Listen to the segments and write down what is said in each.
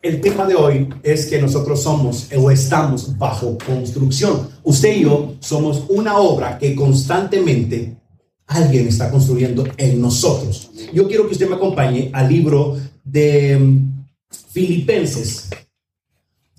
El tema de hoy es que nosotros somos o estamos bajo construcción. Usted y yo somos una obra que constantemente alguien está construyendo en nosotros. Yo quiero que usted me acompañe al libro de mm, Filipenses,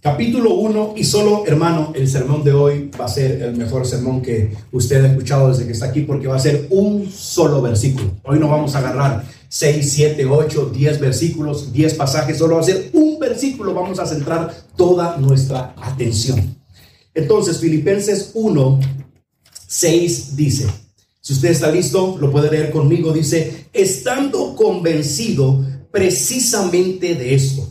capítulo 1 y solo, hermano, el sermón de hoy va a ser el mejor sermón que usted ha escuchado desde que está aquí porque va a ser un solo versículo. Hoy no vamos a agarrar 6, 7, 8, 10 versículos, 10 pasajes, solo va a ser un versículo, vamos a centrar toda nuestra atención. Entonces, Filipenses 1, 6 dice, si usted está listo, lo puede leer conmigo, dice, estando convencido precisamente de esto,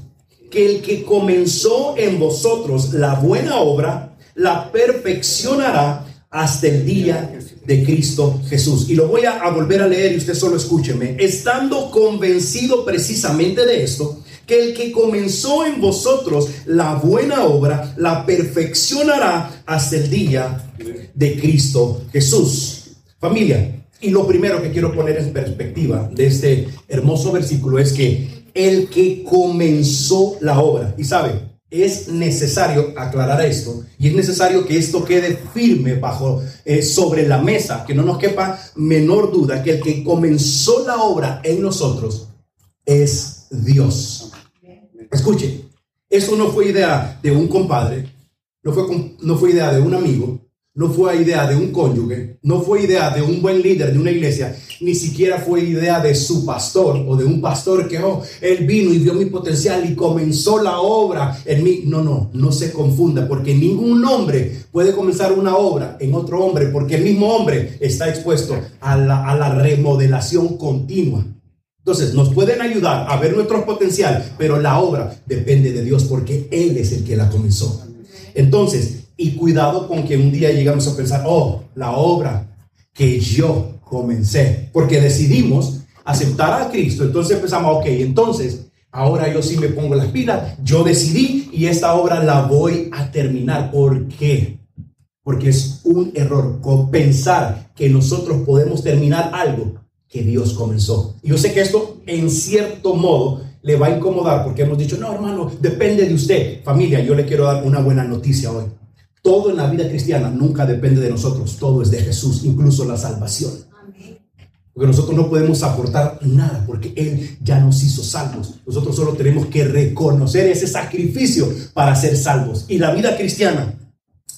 que el que comenzó en vosotros la buena obra, la perfeccionará hasta el día de Cristo Jesús. Y lo voy a, volver a leer y usted solo escúcheme. Estando convencido precisamente de esto, que el que comenzó en vosotros la buena obra, la perfeccionará hasta el día de Cristo Jesús. Familia, y lo primero que quiero poner en perspectiva de este hermoso versículo es que el que comenzó la obra, y sabe, es necesario aclarar esto y es necesario que esto quede firme bajo eh, sobre la mesa, que no nos quepa menor duda que el que comenzó la obra en nosotros es Dios. Escuche, eso no fue idea de un compadre, no fue, no fue idea de un amigo, no fue idea de un cónyuge, no fue idea de un buen líder de una iglesia, ni siquiera fue idea de su pastor o de un pastor que, oh, él vino y vio mi potencial y comenzó la obra en mí. No, no, no se confunda, porque ningún hombre puede comenzar una obra en otro hombre, porque el mismo hombre está expuesto a la, a la remodelación continua. Entonces, nos pueden ayudar a ver nuestro potencial, pero la obra depende de Dios, porque Él es el que la comenzó. Entonces, y cuidado con que un día llegamos a pensar, oh, la obra que yo comencé, porque decidimos aceptar a Cristo. Entonces empezamos, ok, entonces ahora yo sí me pongo las pilas, yo decidí y esta obra la voy a terminar. ¿Por qué? Porque es un error pensar que nosotros podemos terminar algo que Dios comenzó. Yo sé que esto en cierto modo le va a incomodar porque hemos dicho, no hermano, depende de usted. Familia, yo le quiero dar una buena noticia hoy. Todo en la vida cristiana nunca depende de nosotros, todo es de Jesús, incluso la salvación. Porque nosotros no podemos aportar nada porque Él ya nos hizo salvos. Nosotros solo tenemos que reconocer ese sacrificio para ser salvos. Y la vida cristiana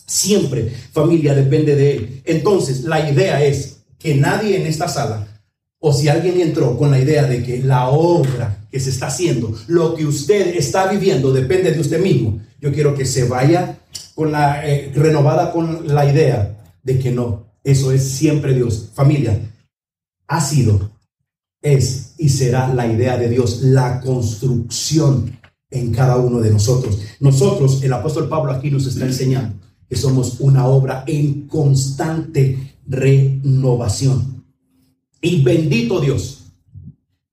siempre, familia, depende de Él. Entonces, la idea es que nadie en esta sala, o si alguien entró con la idea de que la obra que se está haciendo, lo que usted está viviendo, depende de usted mismo, yo quiero que se vaya con la, eh, renovada con la idea de que no, eso es siempre Dios. Familia, ha sido, es y será la idea de Dios, la construcción en cada uno de nosotros. Nosotros, el apóstol Pablo aquí nos está enseñando que somos una obra en constante renovación. Y bendito Dios,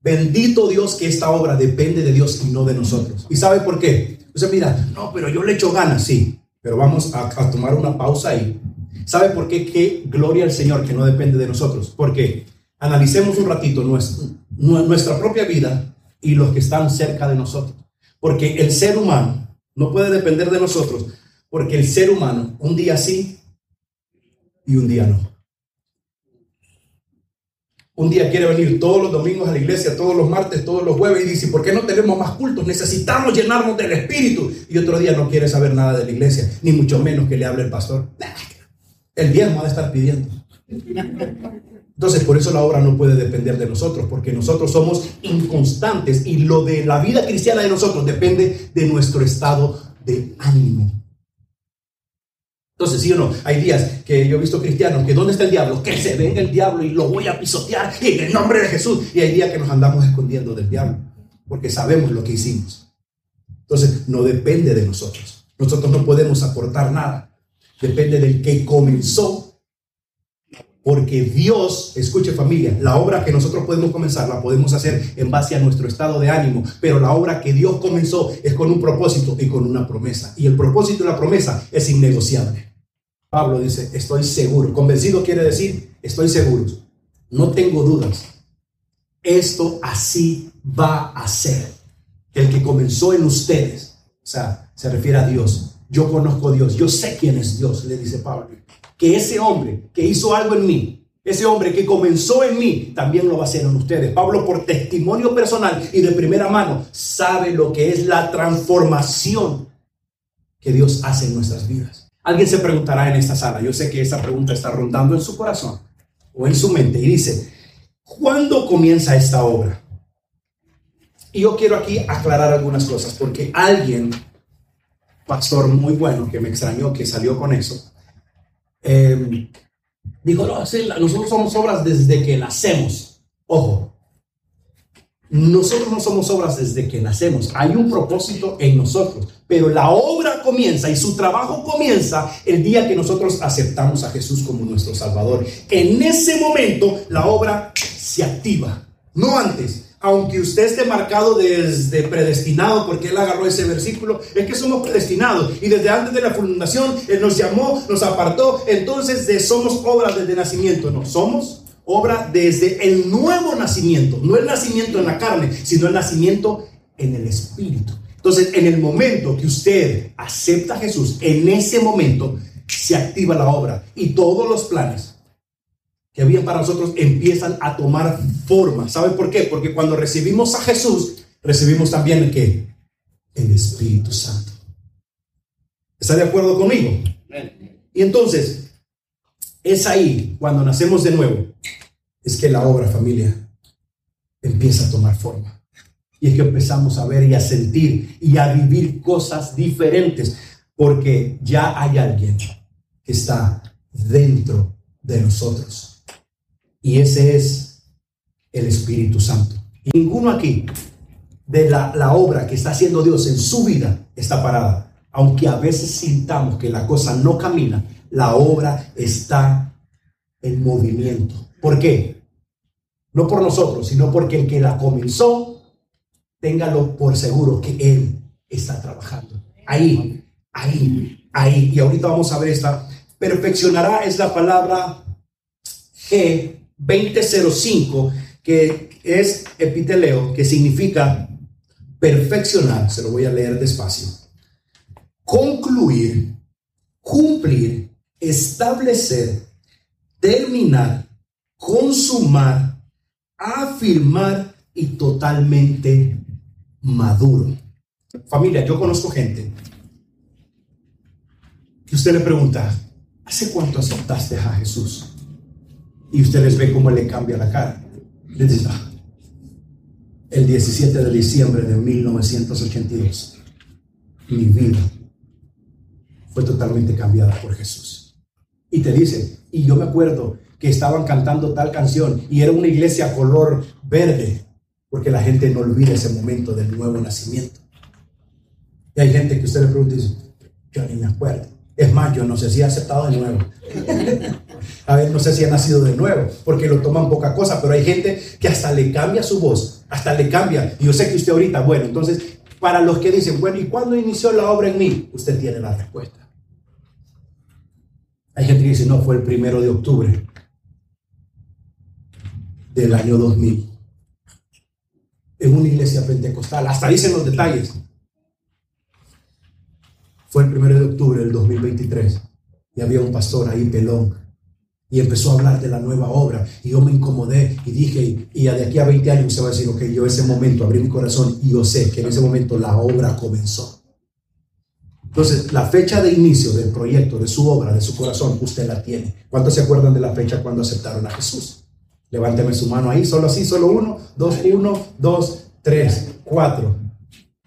bendito Dios que esta obra depende de Dios y no de nosotros. ¿Y sabe por qué? Sea, mira, no, pero yo le echo ganas, sí. Pero vamos a, tomar una pausa ahí. ¿Sabe por qué? Qué gloria al Señor que no depende de nosotros. Porque analicemos un ratito nuestra propia vida y los que están cerca de nosotros. Porque el ser humano no puede depender de nosotros. Porque el ser humano un día sí y un día no. Un día quiere venir todos los domingos a la iglesia, todos los martes, todos los jueves y dice, ¿por qué no tenemos más cultos? Necesitamos llenarnos del Espíritu. Y otro día no quiere saber nada de la iglesia, ni mucho menos que le hable el pastor. El diezmo ha de estar pidiendo. Entonces, por eso la obra no puede depender de nosotros, porque nosotros somos inconstantes y lo de la vida cristiana de nosotros depende de nuestro estado de ánimo. Entonces, sí o no, hay días que yo he visto cristianos que ¿dónde está el diablo? Que se venga el diablo y lo voy a pisotear en el nombre de Jesús. Y hay días que nos andamos escondiendo del diablo, porque sabemos lo que hicimos. Entonces, no depende de nosotros. Nosotros no podemos aportar nada. Depende del que comenzó. Porque Dios, escuche familia, la obra que nosotros podemos comenzar la podemos hacer en base a nuestro estado de ánimo, pero la obra que Dios comenzó es con un propósito y con una promesa. Y el propósito y la promesa es innegociable. Pablo dice, estoy seguro. Convencido quiere decir, estoy seguro. No tengo dudas. Esto así va a ser. El que comenzó en ustedes sea, se refiere a Dios. Yo conozco a Dios, yo sé quién es Dios, le dice Pablo. Que ese hombre que hizo algo en mí, ese hombre que comenzó en mí, también lo va a hacer en ustedes. Pablo, por testimonio personal y de primera mano, sabe lo que es la transformación que Dios hace en nuestras vidas. Alguien se preguntará en esta sala, yo sé que esa pregunta está rondando en su corazón o en su mente y dice, ¿cuándo comienza esta obra? Y yo quiero aquí aclarar algunas cosas porque alguien, pastor muy bueno, que me extrañó que salió con eso, eh, dijo, no, nosotros somos obras desde que nacemos. Ojo, nosotros no somos obras desde que nacemos. Hay un propósito en nosotros, pero la obra comienza y su trabajo comienza el día que nosotros aceptamos a Jesús como nuestro Salvador. En ese momento la obra se activa, no antes aunque usted esté marcado desde predestinado, porque Él agarró ese versículo, es que somos predestinados. Y desde antes de la fundación, Él nos llamó, nos apartó. Entonces, somos obra desde nacimiento. No, somos obra desde el nuevo nacimiento. No el nacimiento en la carne, sino el nacimiento en el Espíritu. Entonces, en el momento que usted acepta a Jesús, en ese momento se activa la obra y todos los planes que había para nosotros empiezan a tomar forma. ¿Sabe por qué? Porque cuando recibimos a Jesús, recibimos también el que? El Espíritu Santo. ¿Está de acuerdo conmigo? Y entonces, es ahí, cuando nacemos de nuevo, es que la obra, familia, empieza a tomar forma. Y es que empezamos a ver y a sentir y a vivir cosas diferentes, porque ya hay alguien que está dentro de nosotros. Y ese es el Espíritu Santo. Ninguno aquí de la, la, obra que está haciendo Dios en su vida está parada. Aunque a veces sintamos que la cosa no camina, la obra está en movimiento. ¿Por qué? No por nosotros, sino porque el que la comenzó, téngalo por seguro que Él está trabajando. Ahí, ahí, ahí. Y ahorita vamos a ver esta. Perfeccionará es la palabra G 2005, que es epiteleo, que significa perfeccionar, se lo voy a leer despacio, concluir, cumplir, establecer, terminar, consumar, afirmar y totalmente maduro. Familia, yo conozco gente que usted le pregunta, ¿hace cuánto aceptaste a Jesús? y usted les ve cómo le cambia la cara. Ah, el 17 de diciembre de 1982, mi vida fue totalmente cambiada por Jesús. Y te dice, y yo me acuerdo que estaban cantando tal canción y era una iglesia color verde, porque la gente no olvida ese momento del nuevo nacimiento. Y hay gente que usted le pregunta y dice, yo ni me acuerdo. Es más, yo no sé si ha aceptado de nuevo. A ver, no sé si ha nacido de nuevo, porque lo toman poca cosa, pero hay gente que hasta le cambia su voz, hasta le cambia. Y yo sé que usted ahorita, bueno, entonces, para los que dicen, bueno, ¿y cuándo inició la obra en mí? Usted tiene la respuesta. Hay gente que dice, no, fue el primero de octubre del año 2000. En una iglesia pentecostal. Hasta dicen los detalles. Fue el primero de octubre del 2023 y había un pastor ahí pelón y empezó a hablar de la nueva obra y yo me incomodé y dije y de aquí a 20 años se va a decir ok yo ese momento abrí mi corazón y yo sé que en ese momento la obra comenzó entonces la fecha de inicio del proyecto de su obra de su corazón usted la tiene ¿cuántos se acuerdan de la fecha cuando aceptaron a Jesús? Levánteme su mano ahí solo así solo uno dos uno dos tres cuatro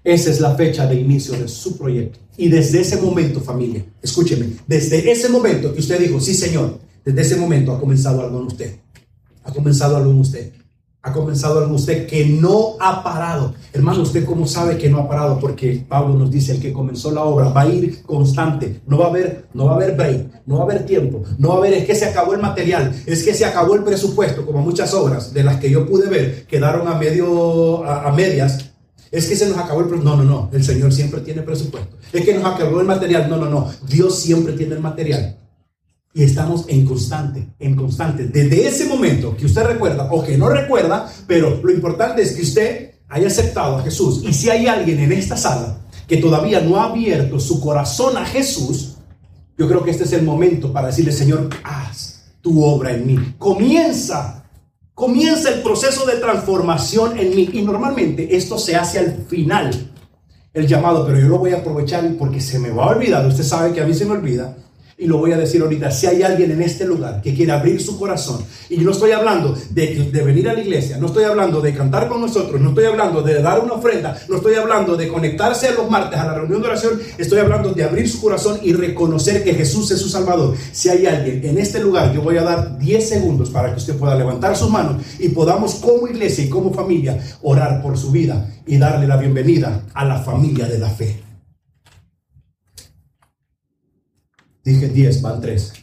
esa es la fecha de inicio de su proyecto. Y desde ese momento, familia, escúcheme, desde ese momento que usted dijo, sí, Señor, desde ese momento ha comenzado algo en usted. Ha comenzado algo en usted. Ha comenzado algo usted que no ha parado. Hermano, ¿usted cómo sabe que no ha parado? Porque Pablo nos dice, el que comenzó la obra va a ir constante. No va a haber, no va a haber break, no va a haber tiempo. No va a haber, es que se acabó el material, es que se acabó el presupuesto, como muchas obras de las que yo pude ver, quedaron a medio, a medias es que se nos acabó el presupuesto. No, no, no. El Señor siempre tiene presupuesto. Es que nos acabó el material. No, no, no. Dios siempre tiene el material. Y estamos en constante, en constante. Desde ese momento que usted recuerda o que no recuerda, pero lo importante es que usted haya aceptado a Jesús. Y si hay alguien en esta sala que todavía no ha abierto su corazón a Jesús, yo creo que este es el momento para decirle, Señor, haz tu obra en mí. Comienza, comienza el proceso de transformación en mí. Y normalmente esto se hace al final, el llamado, pero yo lo voy a aprovechar porque se me va a olvidar. Usted sabe que a mí se me olvida y lo voy a decir ahorita, si hay alguien en este lugar que quiere abrir su corazón, y no estoy hablando de, de venir a la iglesia, no estoy hablando de cantar con nosotros, no estoy hablando de dar una ofrenda, no estoy hablando de conectarse a los martes a la reunión de oración, estoy hablando de abrir su corazón y reconocer que Jesús es su Salvador. Si hay alguien en este lugar, yo voy a dar 10 segundos para que usted pueda levantar sus manos y podamos como iglesia y como familia orar por su vida y darle la bienvenida a la familia de la fe. Dije 10, van 3.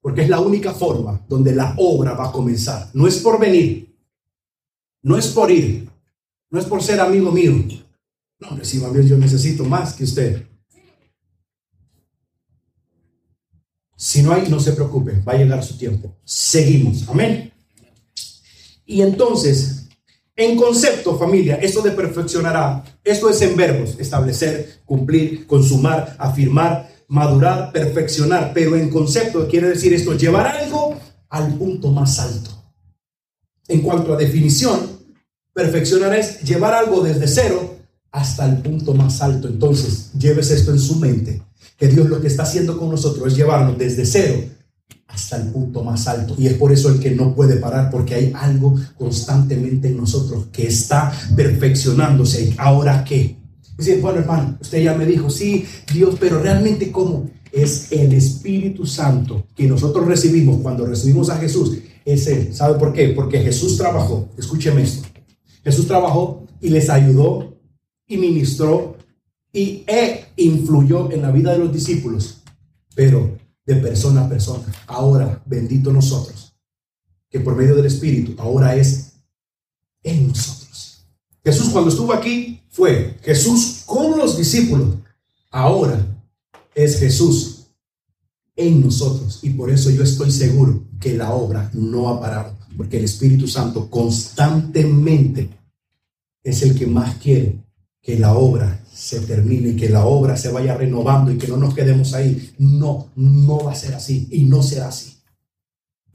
Porque es la única forma donde la obra va a comenzar. No es por venir, no es por ir, no es por ser amigo mío. No, reciba bien, yo necesito más que usted. Si no hay, no se preocupe, va a llegar su tiempo. Seguimos, amén. Y entonces, en concepto, familia, esto de perfeccionará, esto es en verbos, establecer, cumplir, consumar, afirmar, madurar, perfeccionar, pero en concepto quiere decir esto, llevar algo al punto más alto. En cuanto a definición, perfeccionar es llevar algo desde cero hasta el punto más alto. Entonces, lleves esto en su mente, que Dios lo que está haciendo con nosotros es llevarnos desde cero hasta el punto más alto. Y es por eso el que no puede parar, porque hay algo constantemente en nosotros que está perfeccionándose. ¿Ahora qué? Dice, bueno hermano, usted ya me dijo, sí, Dios, pero realmente cómo? Es el Espíritu Santo que nosotros recibimos cuando recibimos a Jesús. Es Él. ¿Sabe por qué? Porque Jesús trabajó. Escúcheme esto. Jesús trabajó y les ayudó y ministró y e influyó en la vida de los discípulos. Pero de persona a persona. Ahora, bendito nosotros, que por medio del Espíritu ahora es en nosotros. Jesús cuando estuvo aquí fue Jesús con los discípulos. Ahora es Jesús en nosotros. Y por eso yo estoy seguro que la obra no ha parado. Porque el Espíritu Santo constantemente es el que más quiere que la obra se termine que la obra se vaya renovando y que no nos quedemos ahí. No, no va a ser así y no será así.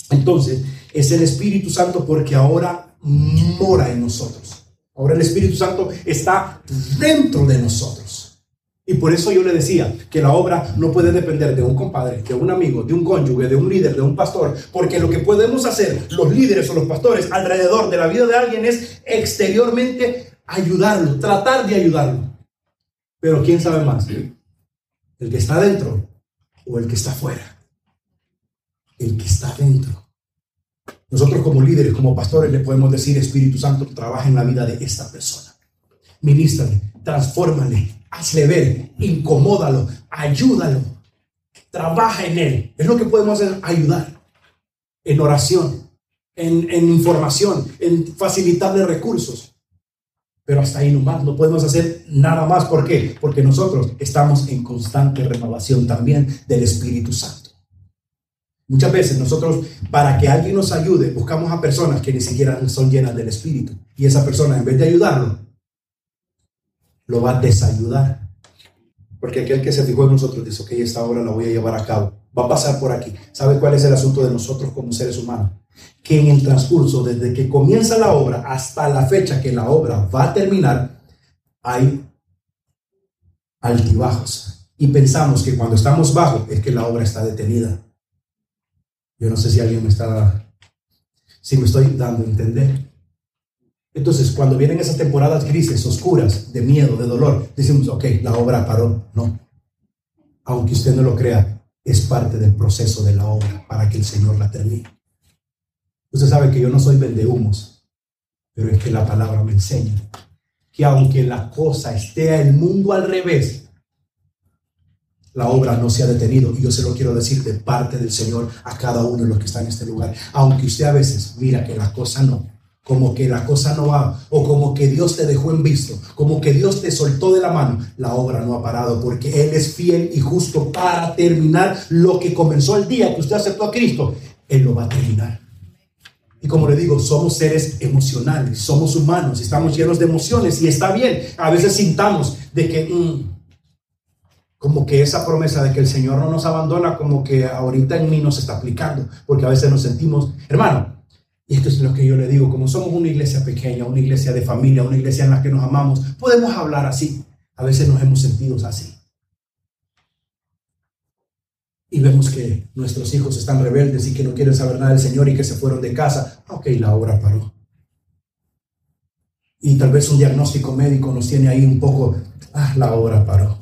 Entonces, es el Espíritu Santo porque ahora mora en nosotros. Ahora el Espíritu Santo está dentro de nosotros. Y por eso yo le decía que la obra no puede depender de un compadre, de un amigo, de un cónyuge, de un líder, de un pastor, porque lo que podemos hacer los líderes o los pastores alrededor de la vida de alguien es exteriormente ayudarlo, tratar de ayudarlo. Pero ¿quién sabe más? ¿El que está dentro o el que está afuera? El que está dentro. Nosotros como líderes, como pastores, le podemos decir, Espíritu Santo, trabaja en la vida de esta persona. Ministrale, transfórmale, hazle ver, incomódalo, ayúdalo, trabaja en él. Es lo que podemos hacer, ayudar en oración, en información, en facilitarle recursos. Pero hasta ahí nomás, no podemos hacer nada más. ¿Por qué? Porque nosotros estamos en constante renovación también del Espíritu Santo. Muchas veces nosotros, para que alguien nos ayude, buscamos a personas que ni siquiera son llenas del Espíritu. Y esa persona, en vez de ayudarlo, lo va a desayudar. Porque aquel que se fijó en nosotros dice, ok, esta obra la voy a llevar a cabo. Va a pasar por aquí. ¿Sabe cuál es el asunto de nosotros como seres humanos? Que en el transcurso, desde que comienza la obra hasta la fecha que la obra va a terminar, hay altibajos. Y pensamos que cuando estamos bajo es que la obra está detenida. Yo no sé si alguien me está, si me estoy dando a entender. Entonces, cuando vienen esas temporadas grises, oscuras, de miedo, de dolor, decimos, ok, la obra paró. No. Aunque usted no lo crea, es parte del proceso de la obra para que el Señor la termine. Usted sabe que yo no soy vendehumos, pero es que la palabra me enseña que aunque la cosa esté el mundo al revés, la obra no se ha detenido. Y yo se lo quiero decir de parte del Señor a cada uno de los que están en este lugar. Aunque usted a veces mira que la cosa no, como que la cosa no va, o como que Dios te dejó en visto, como que Dios te soltó de la mano, la obra no ha parado, porque Él es fiel y justo para terminar lo que comenzó el día que usted aceptó a Cristo. Él lo va a terminar. Y como le digo, somos seres emocionales, somos humanos, estamos llenos de emociones y está bien. A veces sintamos de que, mm, como que esa promesa de que el Señor no nos abandona, como que ahorita en mí nos está aplicando, porque a veces nos sentimos, hermano, y esto es lo que yo le digo, como somos una iglesia pequeña, una iglesia de familia, una iglesia en la que nos amamos, podemos hablar así. A veces nos hemos sentido así. Y vemos que nuestros hijos están rebeldes y que no quieren saber nada del Señor y que se fueron de casa. Ok, la obra paró. Y tal vez un diagnóstico médico nos tiene ahí un poco, ah, la obra paró.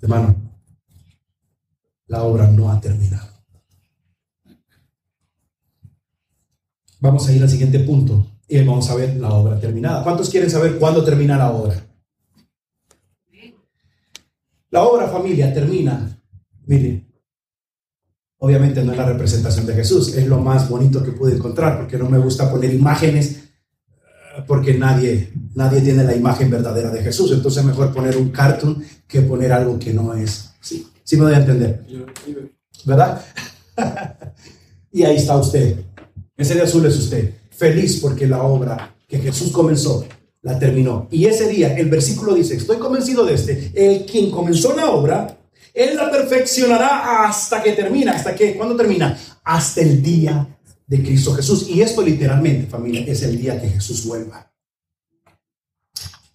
Hermano, la obra no ha terminado. Vamos a ir al siguiente punto y vamos a ver la obra terminada. ¿Cuántos quieren saber cuándo termina la obra? La obra, familia, termina. Mire, obviamente no es la representación de Jesús, es lo más bonito que pude encontrar, porque no me gusta poner imágenes, eh, porque nadie, nadie tiene la imagen verdadera de Jesús. Entonces, mejor poner un cartoon que poner algo que no es. Sí, sí me voy a entender. ¿Verdad? y ahí está usted ese de azul es usted, feliz porque la obra que Jesús comenzó la terminó. Y ese día, el versículo dice, estoy convencido de este, el quien comenzó la obra, él la perfeccionará hasta que termina, hasta que, ¿cuándo termina? Hasta el día de Cristo Jesús. Y esto literalmente, familia, es el día que Jesús vuelva.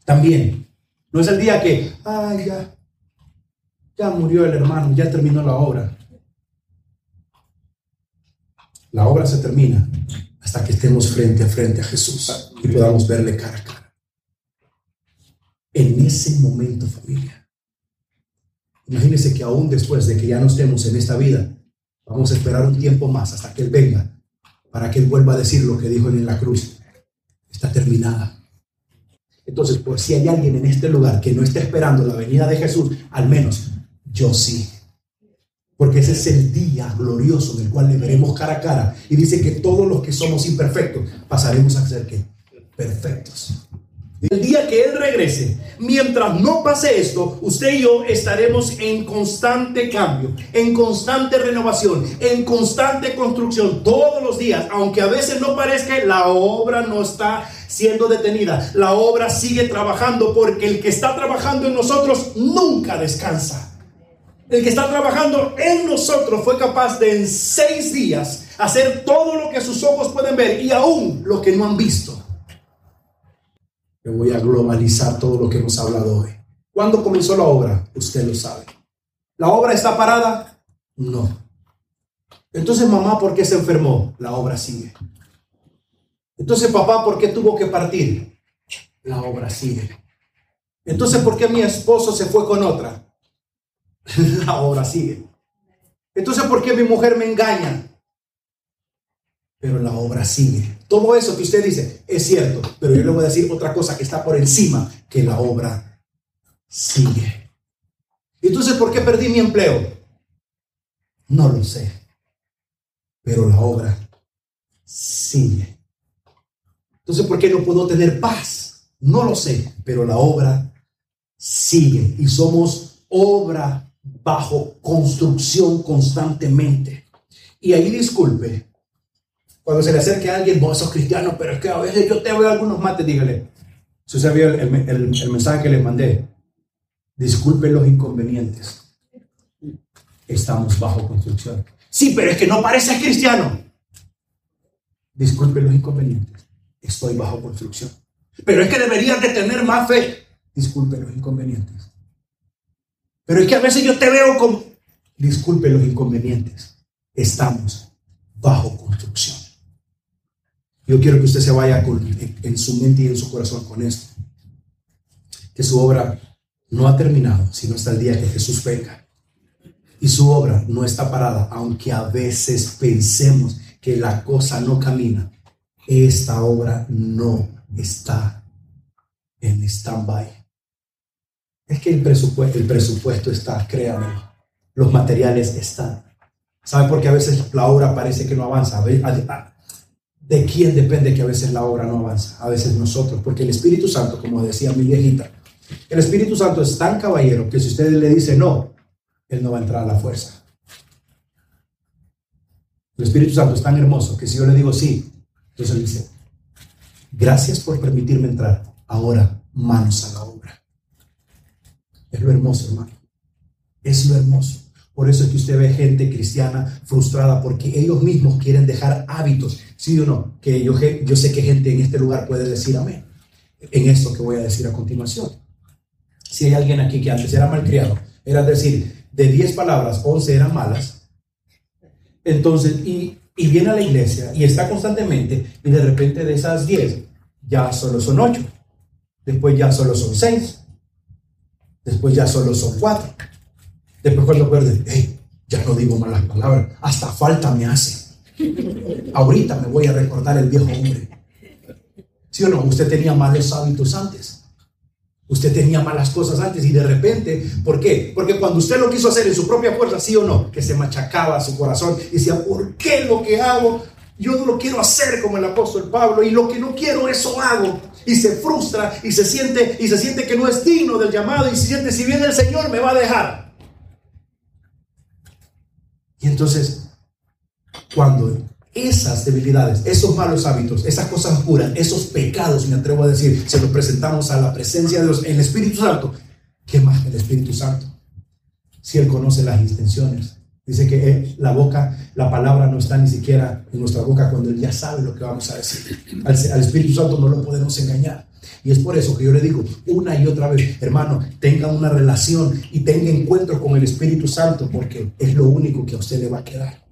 También, no es el día que, ay, ya, ya murió el hermano, ya terminó la obra. La obra se termina hasta que estemos frente a frente a Jesús y podamos verle cara a cara. En ese momento, familia, imagínense que aún después de que ya no estemos en esta vida, vamos a esperar un tiempo más hasta que Él venga, para que Él vuelva a decir lo que dijo en la cruz. Está terminada. Entonces, por si hay alguien en este lugar que no está esperando la venida de Jesús, al menos yo sí. Porque ese es el día glorioso del cual le veremos cara a cara. Y dice que todos los que somos imperfectos pasaremos a ser que perfectos. El día que Él regrese, mientras no pase esto, usted y yo estaremos en constante cambio, en constante renovación, en constante construcción todos los días. Aunque a veces no parezca, la obra no está siendo detenida. La obra sigue trabajando porque el que está trabajando en nosotros nunca descansa. El que está trabajando en nosotros fue capaz de en seis días hacer todo lo que sus ojos pueden ver y aún lo que no han visto. Yo voy a globalizar todo lo que hemos hablado hoy. ¿Cuándo comenzó la obra? Usted lo sabe. ¿La obra está parada? No. Entonces, mamá, ¿por qué se enfermó? La obra sigue. Entonces, papá, ¿por qué tuvo que partir? La obra sigue. Entonces, ¿por qué mi esposo se fue con otra? la obra sigue. Entonces, ¿por qué mi mujer me engaña? Pero la obra sigue. Todo eso que usted dice es cierto, pero yo le voy a decir otra cosa que está por encima, que la obra sigue. Entonces, ¿por qué perdí mi empleo? No lo sé, pero la obra sigue. Entonces, ¿por qué no puedo tener paz? No lo sé, pero la obra sigue y somos obra bajo construcción constantemente. Y ahí disculpe, cuando se le acerque a alguien, vos sos cristiano, pero es que a veces yo te veo algunos mates, dígale, si usted el, mensaje que les mandé, disculpe los inconvenientes. Estamos bajo construcción. Sí, pero es que no parece cristiano. Disculpe los inconvenientes. Estoy bajo construcción. Pero es que deberías de tener más fe. Disculpe los inconvenientes. Pero es que a veces yo te veo como, disculpe los inconvenientes, estamos bajo construcción. Yo quiero que usted se vaya con, en, su mente y en su corazón con esto. Que su obra no ha terminado, sino hasta el día que Jesús venga. Y su obra no está parada, aunque a veces pensemos que la cosa no camina. Esta obra no está en stand-by. Es que el presupuesto, está, créanme, los materiales están. ¿Saben por qué a veces la obra parece que no avanza? ¿De quién depende que a veces la obra no avanza? A veces nosotros, porque el Espíritu Santo, como decía mi viejita, el Espíritu Santo es tan caballero que si usted le dice no, él no va a entrar a la fuerza. El Espíritu Santo es tan hermoso que si yo le digo sí, entonces él dice, gracias por permitirme entrar. Ahora, manos a la obra. Es lo hermoso, hermano. Es lo hermoso. Por eso es que usted ve gente cristiana frustrada porque ellos mismos quieren dejar hábitos. Sí o no, que yo, sé que gente en este lugar puede decir amén. En esto que voy a decir a continuación. Si hay alguien aquí que antes era malcriado, era decir, de 10 palabras, 11 eran malas, entonces, y, y viene a la iglesia y está constantemente, y de repente de esas 10, ya solo son 8, después ya solo son 6, después ya solo son 4, después cuando pierde, hey, ya no digo malas palabras, hasta falta me hace. Ahorita me voy a recordar el viejo hombre. ¿Sí o no? Usted tenía malos hábitos antes. Usted tenía malas cosas antes y de repente, ¿por qué? Porque cuando usted lo quiso hacer en su propia fuerza, sí o no, que se machacaba su corazón y decía, ¿por qué lo que hago? Yo no lo quiero hacer como el apóstol Pablo y lo que no quiero eso hago. Y se frustra y se siente y se siente que no es digno del llamado y se siente si viene el Señor me va a dejar. Y entonces, cuando esas debilidades, esos malos hábitos, esas cosas oscuras, esos pecados, me atrevo a decir, se los presentamos a la presencia de Dios, el Espíritu Santo. ¿Qué más que el Espíritu Santo? Si Él conoce las intenciones. Dice que la boca, la palabra no está ni siquiera en nuestra boca cuando Él ya sabe lo que vamos a decir. Al, al Espíritu Santo no lo podemos engañar. Y es por eso que yo le digo una y otra vez, hermano, tenga una relación y tenga encuentro con el Espíritu Santo porque es lo único que a usted le va a quedar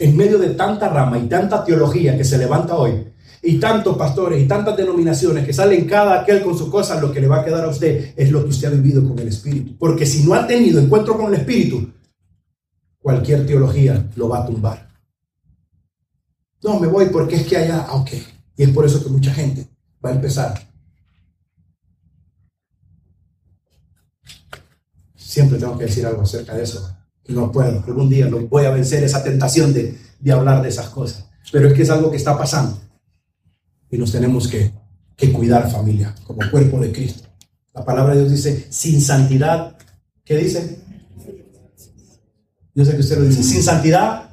en medio de tanta rama y tanta teología que se levanta hoy, y tantos pastores y tantas denominaciones que salen cada aquel con su cosa, lo que le va a quedar a usted es lo que usted ha vivido con el Espíritu. Porque si no ha tenido encuentro con el Espíritu, cualquier teología lo va a tumbar. No, me voy porque es que allá, ah, ok. Y es por eso que mucha gente va a empezar. Siempre tengo que decir algo acerca de eso no puedo, algún día no voy a vencer esa tentación de, de hablar de esas cosas. Pero es que es algo que está pasando y nos tenemos que, que cuidar familia como cuerpo de Cristo. La palabra de Dios dice, sin santidad, ¿qué dice? Yo sé que usted lo dice, sin santidad.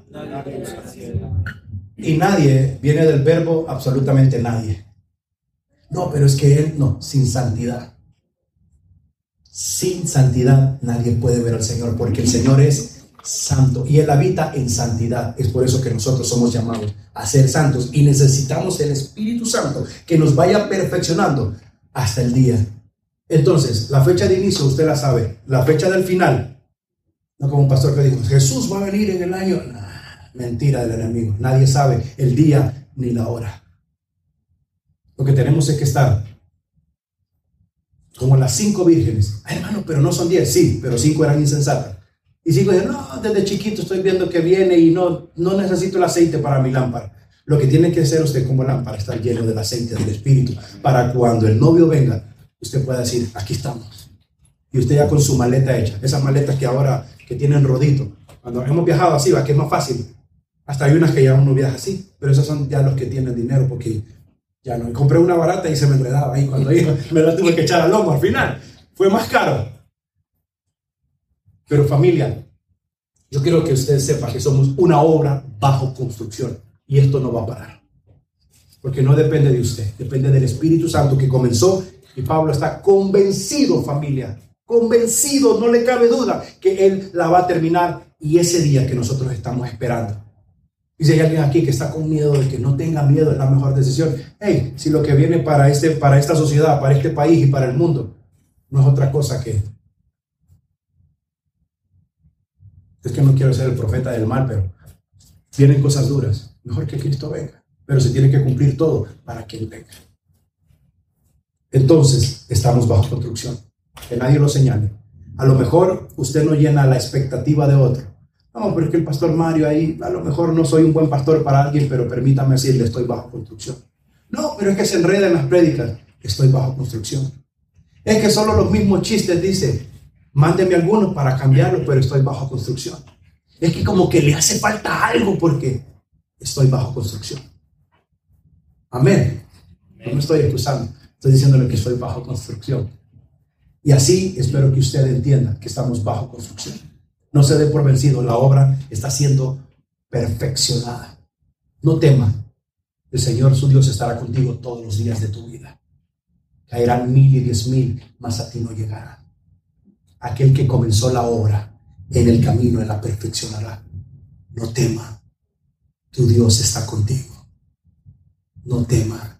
Y nadie viene del verbo absolutamente nadie. No, pero es que él no, sin santidad. Sin santidad nadie puede ver al Señor porque el Señor es santo y Él habita en santidad. Es por eso que nosotros somos llamados a ser santos y necesitamos el Espíritu Santo que nos vaya perfeccionando hasta el día. Entonces, la fecha de inicio usted la sabe, la fecha del final. No como un pastor que dijo, Jesús va a venir en el año. mentira del enemigo. Nadie sabe el día ni la hora. Lo que tenemos es que estar como las cinco vírgenes. hermano, pero no son diez. Sí, pero cinco eran insensatas. Y cinco dijeron, no, desde chiquito estoy viendo que viene y no, no necesito el aceite para mi lámpara. Lo que tiene que hacer usted como lámpara, estar lleno del aceite del Espíritu, para cuando el novio venga, usted pueda decir, aquí estamos. Y usted ya con su maleta hecha, esas maletas que ahora que tienen rodito. Cuando hemos viajado así, va que es más fácil. Hasta hay unas que ya uno viaja así, pero esos son ya los que tienen dinero porque ya no, compré una barata y se me enredaba ahí cuando iba, me la tuve que echar al lomo al final. Fue más caro. Pero familia, yo quiero que ustedes sepan que somos una obra bajo construcción y esto no va a parar. Porque no depende de usted, depende del Espíritu Santo que comenzó y Pablo está convencido, familia, convencido, no le cabe duda que él la va a terminar y ese día que nosotros estamos esperando y si hay alguien aquí que está con miedo de que no tenga miedo, es la mejor decisión. Hey, si lo que viene para, este, para esta sociedad, para este país y para el mundo, no es otra cosa que... Es que no quiero ser el profeta del mal, pero vienen cosas duras. Mejor que Cristo venga. Pero se tiene que cumplir todo para que Él venga. Entonces, estamos bajo construcción. Que nadie lo señale. A lo mejor usted no llena la expectativa de otro no, pero es que el pastor Mario ahí, a lo mejor no soy un buen pastor para alguien, pero permítame decirle, estoy bajo construcción. No, pero es que se enreda en las prédicas, estoy bajo construcción. Es que solo los mismos chistes dice, mándeme algunos para cambiarlo, pero estoy bajo construcción. Es que como que le hace falta algo porque estoy bajo construcción. Amén. No me estoy excusando, estoy diciéndole que estoy bajo construcción. Y así espero que usted entienda que estamos bajo construcción. No se dé por vencido, la obra está siendo perfeccionada. No tema, el Señor su Dios estará contigo todos los días de tu vida. Caerán mil y diez mil, mas a ti no llegará. Aquel que comenzó la obra en el camino, la perfeccionará. No tema, tu Dios está contigo. No tema,